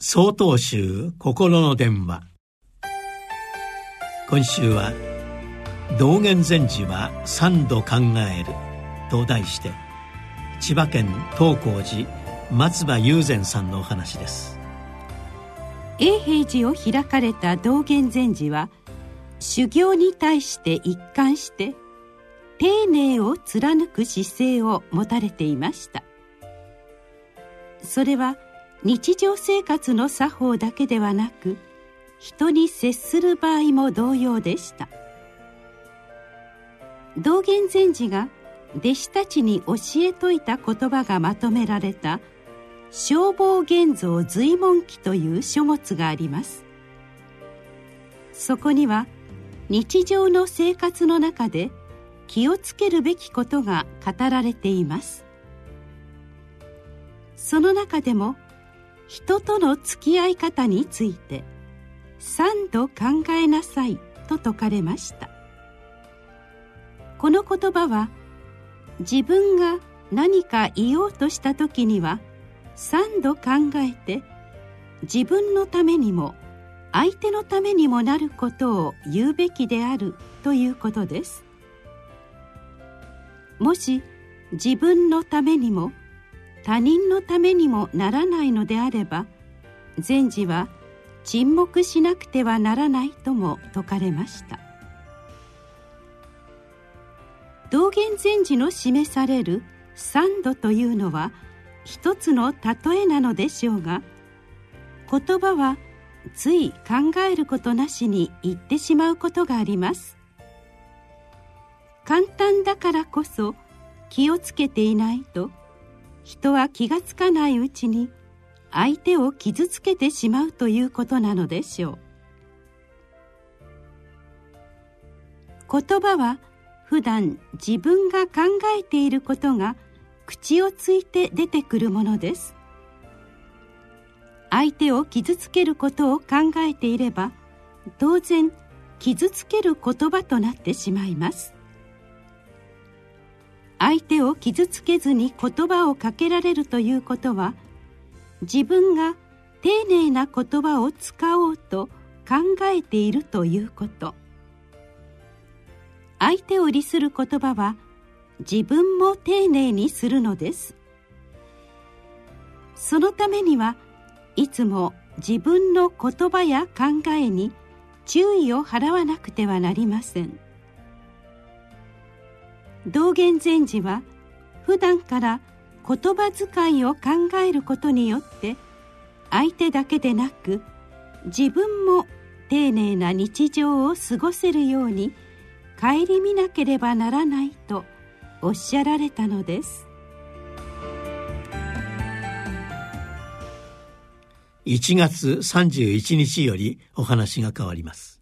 総統集心の電話。今週は「道元禅師は三度考える」と題して千葉県東光寺松葉雄禅さんのお話です。永平寺を開かれた道元禅師は修行に対して一貫して丁寧を貫く姿勢を持たれていました。それは日常生活の作法だけではなく人に接する場合も同様でした。道元禅師が弟子たちに教えといた言葉がまとめられた「消防現像随文記」という書物があります。そこには日常の生活の中で気をつけるべきことが語られています。その中でも「人との付き合い方について三度考えなさいと説かれました。この言葉は自分が何か言おうとした時には三度考えて自分のためにも相手のためにもなることを言うべきであるということです。もし自分のためにも他人のためにもならないのであれば禅師は沈黙しなくてはならないとも説かれました。道元禅師の示される三度というのは一つの例えなのでしょうが言葉はつい考えることなしに言ってしまうことがあります。簡単だからこそ気をつけていないと人は気がつかないうちに相手を傷つけてしまうということなのでしょう。言葉は普段自分が考えていることが口をついて出てくるものです。相手を傷つけることを考えていれば当然傷つける言葉となってしまいます。相手を傷つけずに言葉をかけられるということは自分が丁寧な言葉を使おうと考えているということ。相手を利する言葉は自分も丁寧にするのです。そのためにはいつも自分の言葉や考えに注意を払わなくてはなりません。道元禅師は普段から言葉遣いを考えることによって相手だけでなく自分も丁寧な日常を過ごせるように顧みなければならないとおっしゃられたのです。1月31日よりお話が変わります。